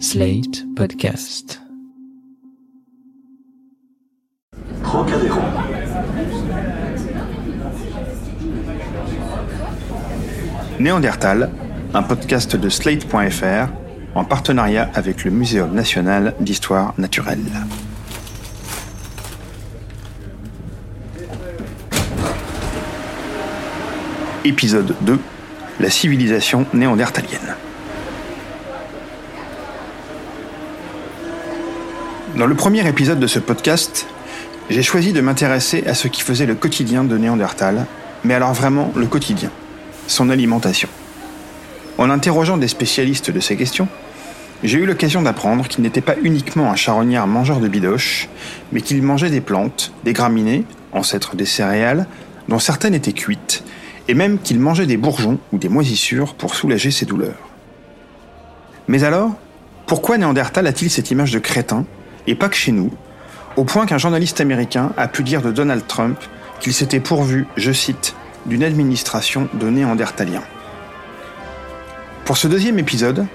Slate Podcast. Trocadéro. Néandertal, un podcast de Slate.fr en partenariat avec le Muséum national d'histoire naturelle. Épisode 2 La civilisation néandertalienne. Dans le premier épisode de ce podcast, j'ai choisi de m'intéresser à ce qui faisait le quotidien de Néandertal, mais alors vraiment le quotidien, son alimentation. En interrogeant des spécialistes de ces questions, j'ai eu l'occasion d'apprendre qu'il n'était pas uniquement un charognard mangeur de bidoches, mais qu'il mangeait des plantes, des graminées, ancêtres des céréales, dont certaines étaient cuites, et même qu'il mangeait des bourgeons ou des moisissures pour soulager ses douleurs. Mais alors, pourquoi Néandertal a-t-il cette image de crétin, et pas que chez nous, au point qu'un journaliste américain a pu dire de Donald Trump qu'il s'était pourvu, je cite, d'une administration de Néandertaliens. Pour ce deuxième épisode,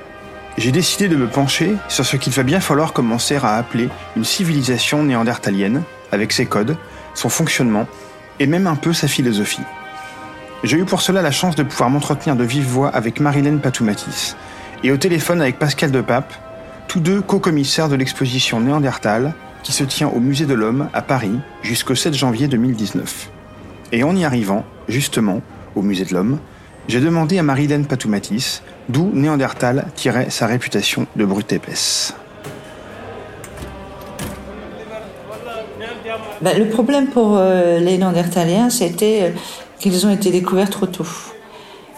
j'ai décidé de me pencher sur ce qu'il va bien falloir commencer à appeler une civilisation néandertalienne, avec ses codes, son fonctionnement et même un peu sa philosophie. J'ai eu pour cela la chance de pouvoir m'entretenir de vive voix avec Marilène Patoumatis et au téléphone avec Pascal Depape, tous deux co-commissaires de l'exposition Néandertal qui se tient au Musée de l'Homme à Paris jusqu'au 7 janvier 2019. Et en y arrivant, justement, au Musée de l'Homme, j'ai demandé à Marilène Patoumatis d'où Néandertal tirait sa réputation de brute épaisse. Ben, le problème pour euh, les Néandertaliens, c'était euh, qu'ils ont été découverts trop tôt.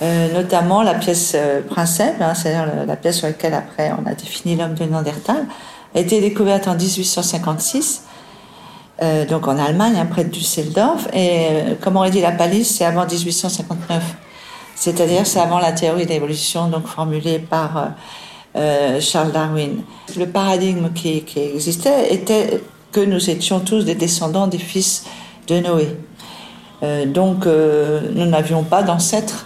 Euh, notamment la pièce euh, hein, c'est-à-dire la, pièce sur laquelle après on a défini l'homme de Néandertal, a été découverte en 1856, euh, donc en Allemagne, hein, près de Düsseldorf. Et euh, comme aurait dit la palisse, c'est avant 1859. C'est-à-dire c'est avant la théorie de l'évolution donc formulée par Charles Darwin. Le paradigme qui, existait était que nous étions tous des descendants des fils de Noé. Donc nous n'avions pas d'ancêtres.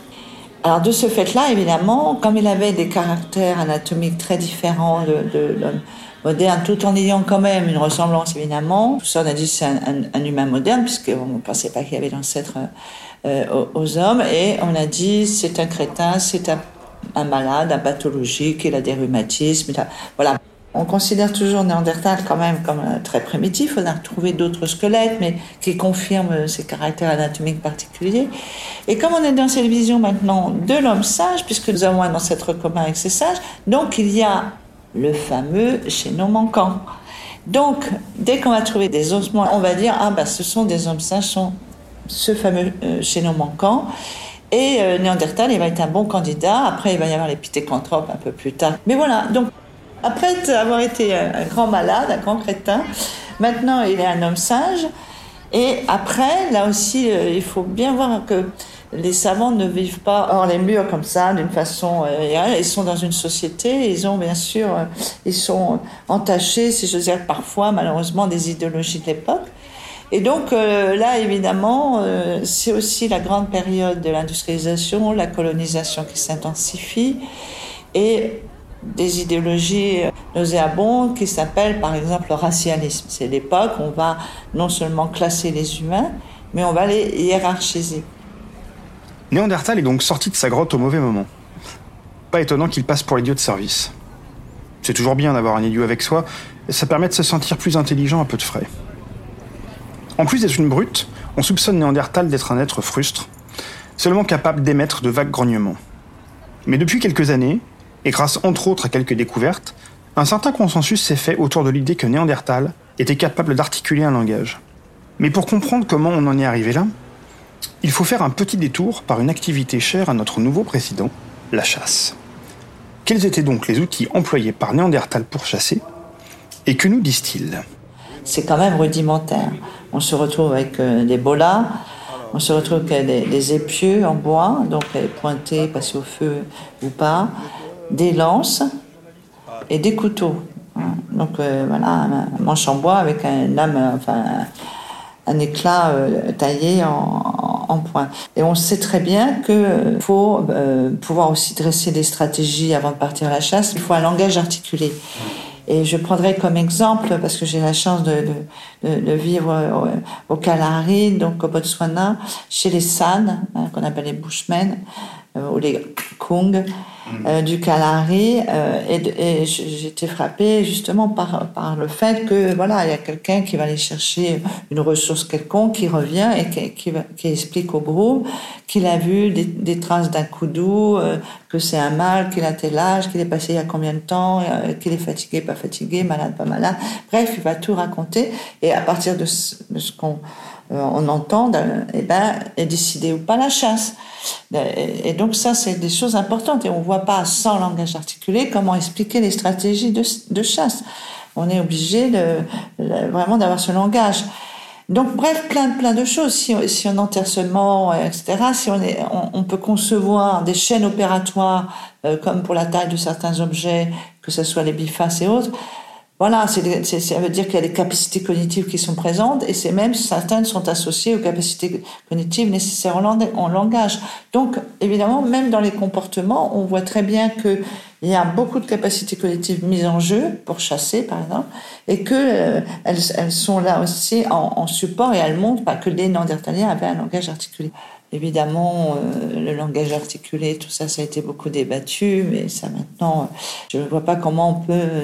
Alors de ce fait-là, évidemment, comme il avait des caractères anatomiques très différents de, l'homme moderne, tout en ayant quand même une ressemblance, évidemment, tout ça on a dit c'est un, un- un humain moderne, puisqu'on ne pensait pas qu'il y avait d'ancêtres euh, aux, hommes, et on a dit c'est un crétin, c'est un, malade, un pathologique, il a des rhumatismes, voilà. On considère toujours Néandertal quand même comme euh, très primitif. On a retrouvé d'autres squelettes, mais qui confirment euh, ses caractères anatomiques particuliers. Et comme on est dans cette vision maintenant de l'homme sage, puisque nous avons un ancêtre commun avec ces sages, donc il y a le fameux chaînon manquant. Donc, dès qu'on va trouver des ossements, on va dire ah ben ce sont des hommes sages, sont ce fameux euh, chaînon manquant. Et euh, Néandertal, il va être un bon candidat. Après, il va y avoir les pitécanthropes un peu plus tard. Mais voilà, donc après avoir été un, grand malade, un grand crétin, maintenant il est un homme sage. Et après, là aussi, euh, il faut bien voir que les savants ne vivent pas hors les murs comme ça, d'une façon. euh, ils sont dans une société, ils ont bien sûr, euh, ils sont entachés, si je veux dire, parfois, malheureusement, des idéologies de l'époque. Et donc là, évidemment, c'est aussi la grande période de l'industrialisation, la colonisation qui s'intensifie et des idéologies nauséabondes qui s'appellent par exemple le racialisme. C'est l'époque où on va non seulement classer les humains, mais on va les hiérarchiser. Néandertal est donc sorti de sa grotte au mauvais moment. Pas étonnant qu'il passe pour l'idiot de service. C'est toujours bien d'avoir un idiot avec soi, ça permet de se sentir plus intelligent à peu de frais. En plus d'être une brute, on soupçonne Néandertal d'être un être frustre, seulement capable d'émettre de vagues grognements. Mais depuis quelques années, et grâce entre autres à quelques découvertes, un certain consensus s'est fait autour de l'idée que Néandertal était capable d'articuler un langage. Mais pour comprendre comment on en est arrivé là, il faut faire un petit détour par une activité chère à notre nouveau président, la chasse. Quels étaient donc les outils employés par Néandertal pour chasser Et que nous disent-ils? C'est quand même rudimentaire. On se retrouve avec euh, des bolas, on se retrouve avec des, épieux en bois, donc pointés, passés au feu ou pas, des lances et des couteaux. hein. Donc euh, voilà, un manche en bois avec un lame, enfin un, éclat euh, taillé en, point. Et on sait très bien qu'il faut euh, pouvoir aussi dresser des stratégies avant de partir à la chasse. Il faut un langage articulé. Et je prendrai comme exemple, parce que j'ai la chance de, vivre au, au, Kalahari, donc au Botswana, chez les San, hein, qu'on appelle les Bushmen, ou les Kung, euh, du Kalahari euh, et, et j'étais frappée justement par, par le fait que voilà il y a quelqu'un qui va aller chercher une ressource quelconque qui revient et qui, qui, qui explique au groupe qu'il a vu des, des traces d'un coup d'eau euh, que c'est un mâle qu'il a tel âge qu'il est passé il y a combien de temps euh, qu'il est fatigué pas fatigué malade pas malade. Bref il va tout raconter. Et à partir de ce, de ce qu'on euh, on entend, eh ben, est décidé ou pas la chasse. Et donc ça, c'est des choses importantes. Et on voit pas sans langage articulé comment expliquer les stratégies de, de chasse. On est obligé de, vraiment d'avoir ce langage. Donc bref, plein plein de choses. Si, on enterre seulement, etc. Si on, est, on, peut concevoir des chaînes opératoires euh, comme pour la taille de certains objets, que ce soit les bifaces et autres. Voilà, ça veut dire qu'il y a des capacités cognitives qui sont présentes et c'est même certaines sont associées aux capacités cognitives nécessaires en langage. Donc, évidemment, même dans les comportements, on voit très bien que il y a beaucoup de capacités cognitives mises en jeu pour chasser, par exemple, et que euh, elles, sont là aussi en, support et elles montrent pas que les Néandertaliens avaient un langage articulé. Évidemment, euh, le langage articulé, tout ça, ça a été beaucoup débattu, mais ça maintenant, je ne vois pas comment on peut euh,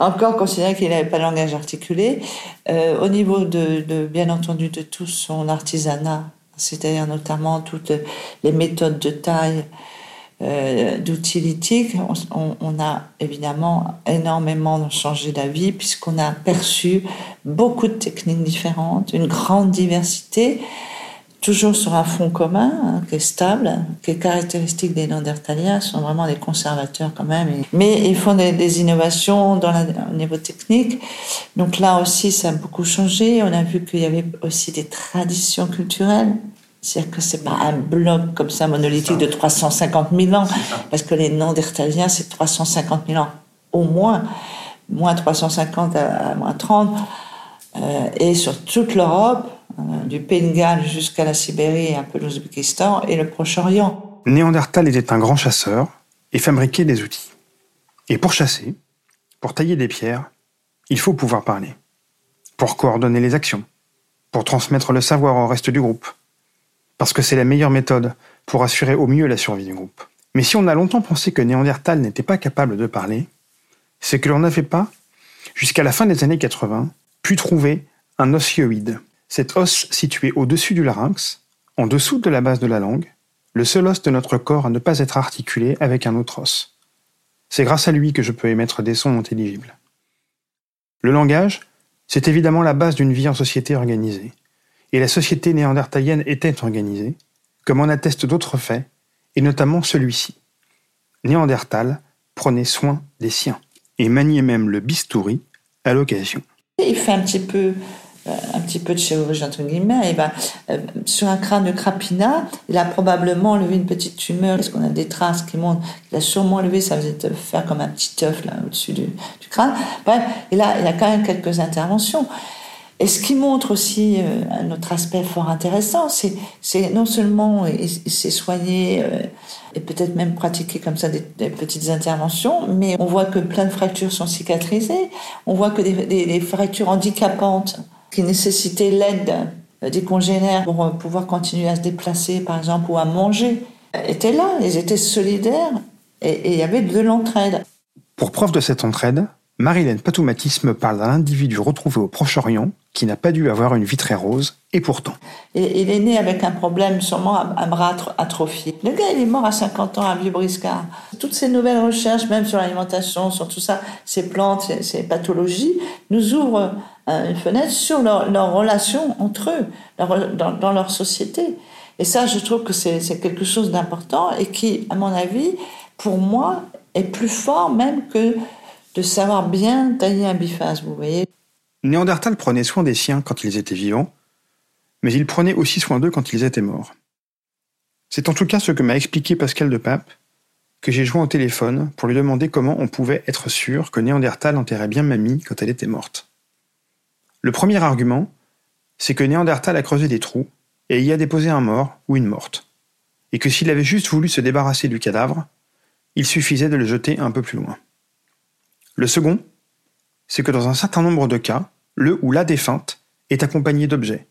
encore considérer qu'il n'avait pas de langage articulé. Euh, au niveau de, de, bien entendu, de tout son artisanat, c'est-à-dire notamment toutes les méthodes de taille, euh, d'outils lithiques, on, on, a évidemment énormément changé d'avis puisqu'on a perçu beaucoup de techniques différentes, une grande diversité toujours sur un fond commun, hein, qui est stable, qui est caractéristique des Néandertaliens, sont vraiment des conservateurs quand même. Mais ils font des, des innovations dans la, au niveau technique. Donc là aussi, ça a beaucoup changé. On a vu qu'il y avait aussi des traditions culturelles. C'est-à-dire que c'est pas un bloc comme ça monolithique de 350 000 ans, parce que les Néandertaliens, c'est 350 000 ans au moins, moins 350 à, à moins 30, euh, et sur toute l'Europe, du Pays de Galles jusqu'à la Sibérie et un peu l'Ouzbékistan et le Proche-Orient. Néandertal était un grand chasseur et fabriquait des outils. Et pour chasser, pour tailler des pierres, il faut pouvoir parler. Pour coordonner les actions. Pour transmettre le savoir au reste du groupe. Parce que c'est la meilleure méthode pour assurer au mieux la survie du groupe. Mais si on a longtemps pensé que Néandertal n'était pas capable de parler, c'est que l'on n'avait pas, jusqu'à la fin des années 80, pu trouver un osioïde, cet os situé au-dessus du larynx, en dessous de la base de la langue, le seul os de notre corps à ne pas être articulé avec un autre os. C'est grâce à lui que je peux émettre des sons intelligibles. Le langage, c'est évidemment la base d'une vie en société organisée. Et la société néandertalienne était organisée, comme en attestent d'autres faits, et notamment celui-ci. Néandertal prenait soin des siens, et maniait même le bistouri à l'occasion. Il fait un petit peu un petit peu de chirurgie entre guillemets, et ben, euh, sur un crâne de Crapina, il a probablement levé une petite tumeur, parce qu'on a des traces qui montrent qu'il a sûrement levé, ça faisait faire comme un petit œuf au-dessus du, crâne. Bref, il a, il a quand même quelques interventions. Et ce qui montre aussi euh, un autre aspect fort intéressant, c'est, non seulement il, il s'est soigné euh, et peut-être même pratiqué comme ça des, petites interventions, mais on voit que plein de fractures sont cicatrisées, on voit que des, des fractures handicapantes qui nécessitaient l'aide des congénères pour euh, pouvoir continuer à se déplacer, par exemple, ou à manger, étaient là. Ils étaient solidaires et il y avait de l'entraide. Pour preuve de cette entraide, Marilène Patoumatis me parle d'un individu retrouvé au Proche-Orient qui n'a pas dû avoir une vie très rose, et pourtant. Et il est né avec un problème, sûrement un bras atrophié. Le gars, il est mort à 50 ans à Vieux-Briscard. Toutes ces nouvelles recherches, même sur l'alimentation, sur tout ça, ces plantes, ces pathologies, nous ouvrent une fenêtre sur leur, leur relation entre eux, dans, leur société. Et ça, je trouve que c'est quelque chose d'important et qui, à mon avis, pour moi, est plus fort même que de savoir bien tailler un biface, vous voyez. Néandertal prenait soin des siens quand ils étaient vivants, mais il prenait aussi soin d'eux quand ils étaient morts. C'est en tout cas ce que m'a expliqué Pascal de Pape, que j'ai joint au téléphone pour lui demander comment on pouvait être sûr que Néandertal enterrait bien mamie quand elle était morte. Le premier argument, c'est que Néandertal a creusé des trous et y a déposé un mort ou une morte, et que s'il avait juste voulu se débarrasser du cadavre, il suffisait de le jeter un peu plus loin. Le second, c'est que dans un certain nombre de cas, le ou la défunte est accompagné d'objets.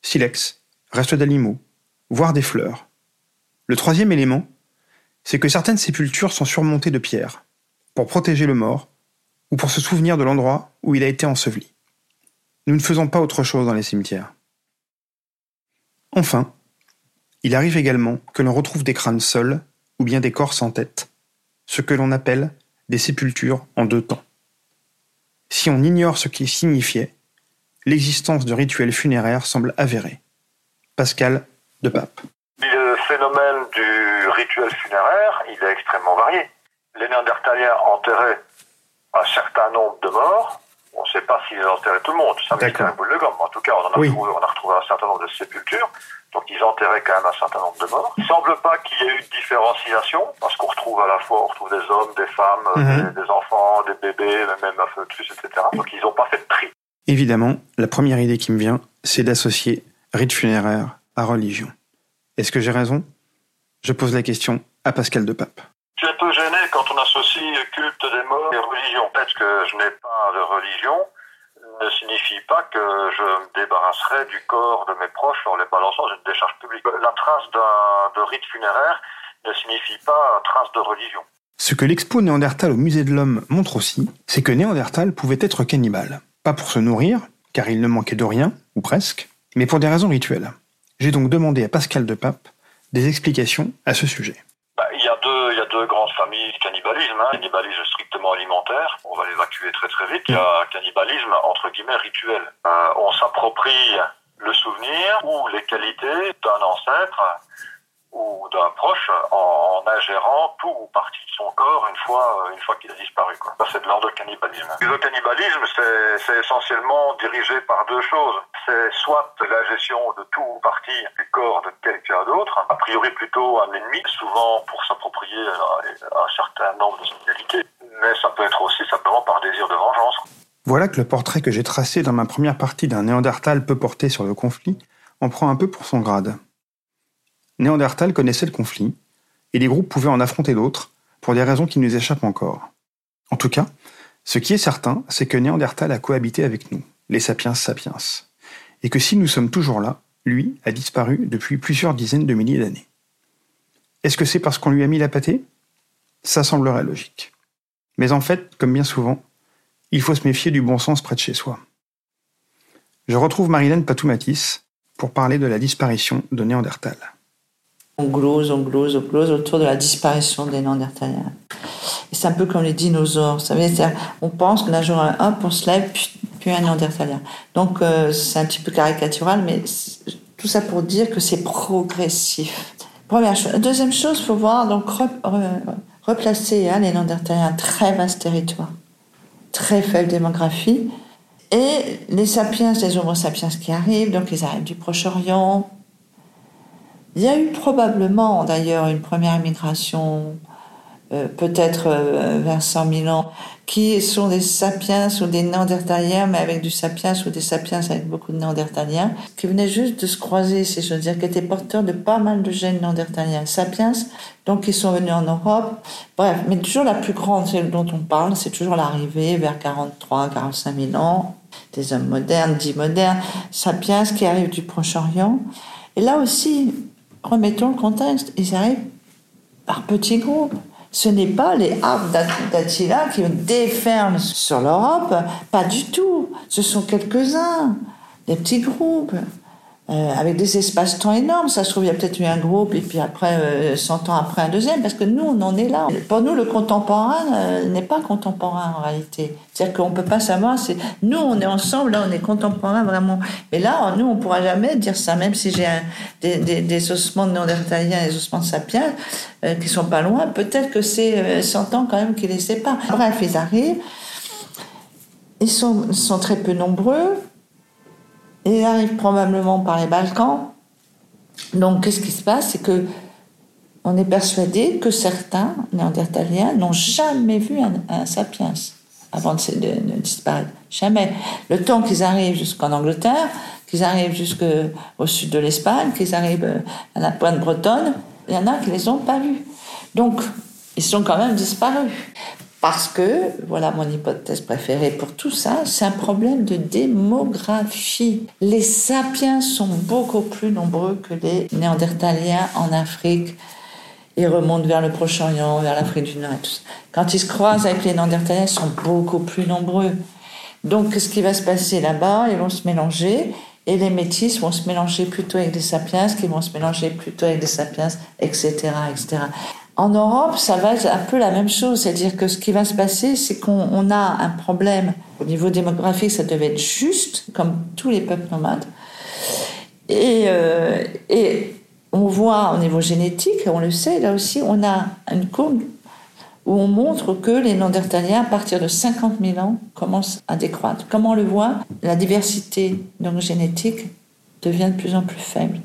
Silex, restes d'animaux, voire des fleurs. Le troisième élément, c'est que certaines sépultures sont surmontées de pierres, pour protéger le mort, ou pour se souvenir de l'endroit où il a été enseveli. Nous ne faisons pas autre chose dans les cimetières. Enfin, il arrive également que l'on retrouve des crânes seuls ou bien des corps sans tête, ce que l'on appelle des sépultures en deux temps. Si on ignore ce qu'ils signifiait, l'existence de rituels funéraires semble avérée. Pascal de Pape. Le phénomène du rituel funéraire, il est extrêmement varié. Les Néandertaliens enterraient un certain nombre de morts, on ne sait pas s'ils enterraient tout le monde, ça c'est un boule de gomme. En tout cas, on, en a retrouvé, on a retrouvé un certain nombre de sépultures, donc ils enterraient quand même un certain nombre de morts. Il ne semble pas qu'il y ait eu de différenciation, parce qu'on retrouve à la fois, on retrouve des hommes, des femmes, mhm. des, enfants, des bébés, même un fœtus, etc. Donc ils n'ont pas fait de tri. Évidemment, la première idée qui me vient, c'est d'associer rite funéraire à religion. Est-ce que j'ai raison? Je pose la question à Pascal de Pape. Je suis un peu gêné quand on associe culte des morts et religion. Peut-être que je n'ai pas de religion ne signifie pas que je me débarrasserai du corps de mes proches en les balançant dans une décharge publique. La trace d'un rite funéraire ne signifie pas trace de religion. Ce que l'expo Néandertal au musée de l'homme montre aussi, c'est que Néandertal pouvait être cannibale. Pas pour se nourrir, car il ne manquait de rien, ou presque, mais pour des raisons rituelles. J'ai donc demandé à Pascal de Pape des explications à ce sujet. Bah, il, y a deux, il y a deux grandes familles de cannibalisme. Cannibalisme strictement alimentaire, on va l'évacuer très très vite. Il y a cannibalisme entre guillemets rituel. Euh, on s'approprie le souvenir ou les qualités d'un ancêtre ou d'un proche en, ingérant tout ou partie de son corps une fois, euh, une fois qu'il a disparu. Quoi. Ça, c'est de l'ordre cannibalisme. Le cannibalisme, c'est essentiellement dirigé par deux choses. C'est soit la gestion de tout ou partie du corps de quelqu'un d'autre, a priori plutôt un ennemi, souvent pour s'approprier un certain nombre de ses qualités, mais ça peut être aussi simplement par désir de vengeance. Voilà que le portrait que j'ai tracé dans ma première partie d'un Néandertal peu porté sur le conflit en prend un peu pour son grade. Néandertal connaissait le conflit, et les groupes pouvaient en affronter d'autres, pour des raisons qui nous échappent encore. En tout cas, ce qui est certain, c'est que Néandertal a cohabité avec nous, les sapiens sapiens, et que si nous sommes toujours là, lui a disparu depuis plusieurs dizaines de milliers d'années. Est-ce que c'est parce qu'on lui a mis la pâtée? Ça semblerait logique. Mais en fait, comme bien souvent, il faut se méfier du bon sens près de chez soi. Je retrouve Marilène Patoumatis pour parler de la disparition de Néandertal. On glose, on glose, on glose autour de la disparition des Néandertaliens. C'est un peu comme les dinosaures. On pense qu'un jour, un, on se lève, puis, un Néandertalien. Donc, euh, c'est un petit peu caricatural, mais tout ça pour dire que c'est progressif. Première chose. Deuxième chose, il faut voir, donc, replacer hein, les Néandertaliens un très vaste territoire, très faible démographie. Et les sapiens, les homo sapiens qui arrivent, donc ils arrivent du Proche-Orient, il y a eu probablement d'ailleurs une première migration, euh, peut-être euh, vers 100 000 ans, qui sont des sapiens ou des néandertaliens, mais avec du sapiens ou des sapiens avec beaucoup de néandertaliens, qui venaient juste de se croiser, si je veux dire, qui étaient porteurs de pas mal de gènes néandertaliens. Sapiens, donc ils sont venus en Europe. Bref, mais toujours la plus grande, celle dont on parle, c'est toujours l'arrivée vers 43, 45 000 ans, des hommes modernes, dits modernes, sapiens qui arrivent du Proche-Orient. Et là aussi, remettons le contexte, ils arrivent par petits groupes. Ce n'est pas les arbres d'Attila qui déferlent sur l'Europe, pas du tout. Ce sont quelques-uns, des petits groupes. Euh, avec des espaces-temps énormes. Ça se trouve, il y a peut-être eu un groupe et puis après, 100 euh, ans après, un deuxième, parce que nous, on en est là. Pour nous, le contemporain euh, n'est pas contemporain en réalité. C'est-à-dire qu'on ne peut pas savoir, c'est nous, on est ensemble, là, on est contemporain vraiment. Mais là, nous, on ne pourra jamais dire ça, même si j'ai des, ossements de néandertaliens, des ossements de sapiens, qui sont pas loin, peut-être que c'est 100 ans quand même qui les séparent. Bref, ils arrivent. Ils sont très peu nombreux. Il arrive probablement par les Balkans. Donc, qu'est-ce qui se passe? C'est que on est persuadé que certains néandertaliens n'ont jamais vu un, sapiens. avant de disparaître. Jamais. Le temps qu'ils arrivent jusqu'en Angleterre, qu'ils arrivent jusqu'au sud de l'Espagne, qu'ils arrivent euh, à la pointe bretonne, il y en a qui les ont pas vus. Donc, ils sont quand même disparus. Parce que, voilà mon hypothèse préférée pour tout ça, c'est un problème de démographie. Les sapiens sont beaucoup plus nombreux que les néandertaliens en Afrique et remontent vers le Proche-Orient, vers l'Afrique du Nord et tout ça. Quand ils se croisent avec les néandertaliens, ils sont beaucoup plus nombreux. Donc, ce qui va se passer là-bas, ils vont se mélanger et les métis vont se mélanger plutôt avec des sapiens, qui vont se mélanger plutôt avec des sapiens, etc., etc. En Europe, ça va être un peu la même chose, c'est-à-dire que ce qui va se passer, c'est qu'on a un problème au niveau démographique, ça devait être juste, comme tous les peuples nomades. Et, euh, et on voit au niveau génétique, on le sait, là aussi, on a une courbe où on montre que les Néandertaliens, à partir de 50 000 ans, commencent à décroître. Comment on le voit La diversité donc, génétique devient de plus en plus faible.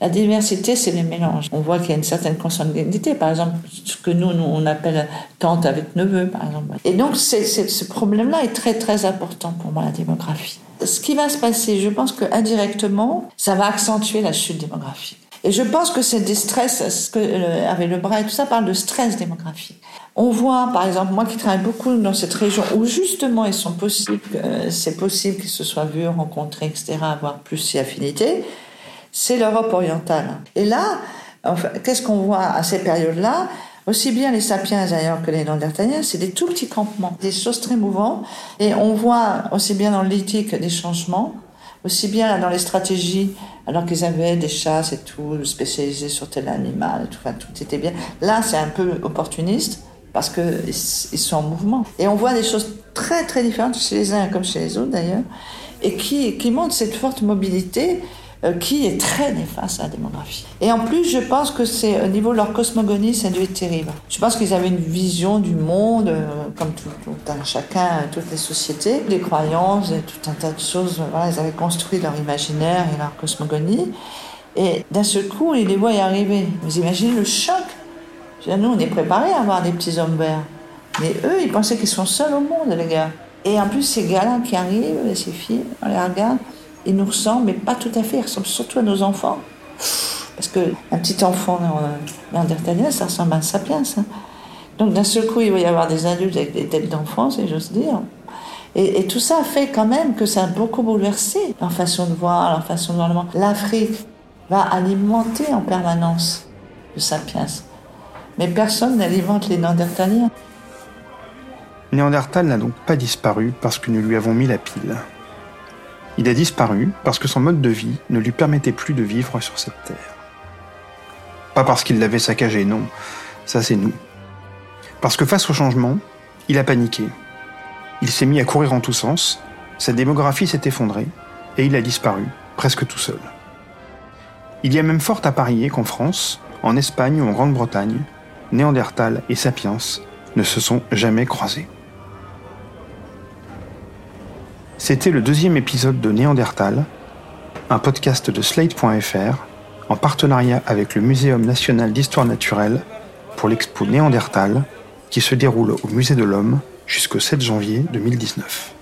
La diversité, c'est les mélanges. On voit qu'il y a une certaine consanguinité, par exemple, ce que nous, nous on appelle tante avec neveu, par exemple. Et donc, ce problème-là est très, très important pour moi, la démographie. Ce qui va se passer, je pense qu'indirectement, ça va accentuer la chute démographique. Et je pense que c'est des stress, ce que, euh, avec le bras et tout ça parle de stress démographique. On voit, par exemple, moi qui travaille beaucoup dans cette région où justement ils sont possibles, euh, c'est possible qu'ils se soient vus, rencontrés, etc., avoir plus si affinité c'est l'Europe orientale. Et là, qu'est-ce qu'on voit à ces périodes-là? Aussi bien les sapiens d'ailleurs que les Néandertaliens, c'est des tout petits campements, des choses très mouvantes. Et on voit aussi bien dans l'éthique des changements, aussi bien dans les stratégies, alors qu'ils avaient des chasses et tout, spécialisés sur tel animal, tout, enfin, tout était bien. Là, c'est un peu opportuniste parce qu'ils sont en mouvement. Et on voit des choses très très différentes chez les uns comme chez les autres d'ailleurs, et qui, qui montrent cette forte mobilité qui est très néfaste à la démographie. Et en plus, je pense que c'est au niveau de leur cosmogonie, ça a être terrible. Je pense qu'ils avaient une vision du monde, euh, comme tout, un, chacun, toutes les sociétés, des croyances, et tout un tas de choses. Ils avaient construit leur imaginaire et leur cosmogonie. Et d'un seul coup, ils les voient y arriver. Vous imaginez le choc Nous, on est préparés à avoir des petits hommes verts. Mais eux, ils pensaient qu'ils sont seuls au monde, les gars. Et en plus, ces gars-là qui arrivent, ces filles, on les regarde, ils nous ressemblent, mais pas tout à fait. Ils ressemblent surtout à nos enfants. Parce qu'un petit enfant néandertalien, ça ressemble à un sapiens. Hein. Donc d'un seul coup, il va y avoir des adultes avec des têtes d'enfants, si j'ose dire. Et, tout ça fait quand même que ça a beaucoup bouleversé leur façon de voir, leur façon de voir le monde. L'Afrique va alimenter en permanence le sapiens. Mais personne n'alimente les néandertaliens. Néandertal n'a donc pas disparu parce que nous lui avons mis la pile. Il a disparu parce que son mode de vie ne lui permettait plus de vivre sur cette terre. Pas parce qu'il l'avait saccagé, non, ça c'est nous. Parce que face au changement, il a paniqué. Il s'est mis à courir en tous sens, sa démographie s'est effondrée, et il a disparu, presque tout seul. Il y a même fort à parier qu'en France, en Espagne ou en Grande-Bretagne, Néandertal et Sapiens ne se sont jamais croisés. C'était le deuxième épisode de Néandertal, un podcast de Slate.fr en partenariat avec le Muséum national d'histoire naturelle pour l'expo Néandertal qui se déroule au Musée de l'Homme jusqu'au 7 janvier 2019.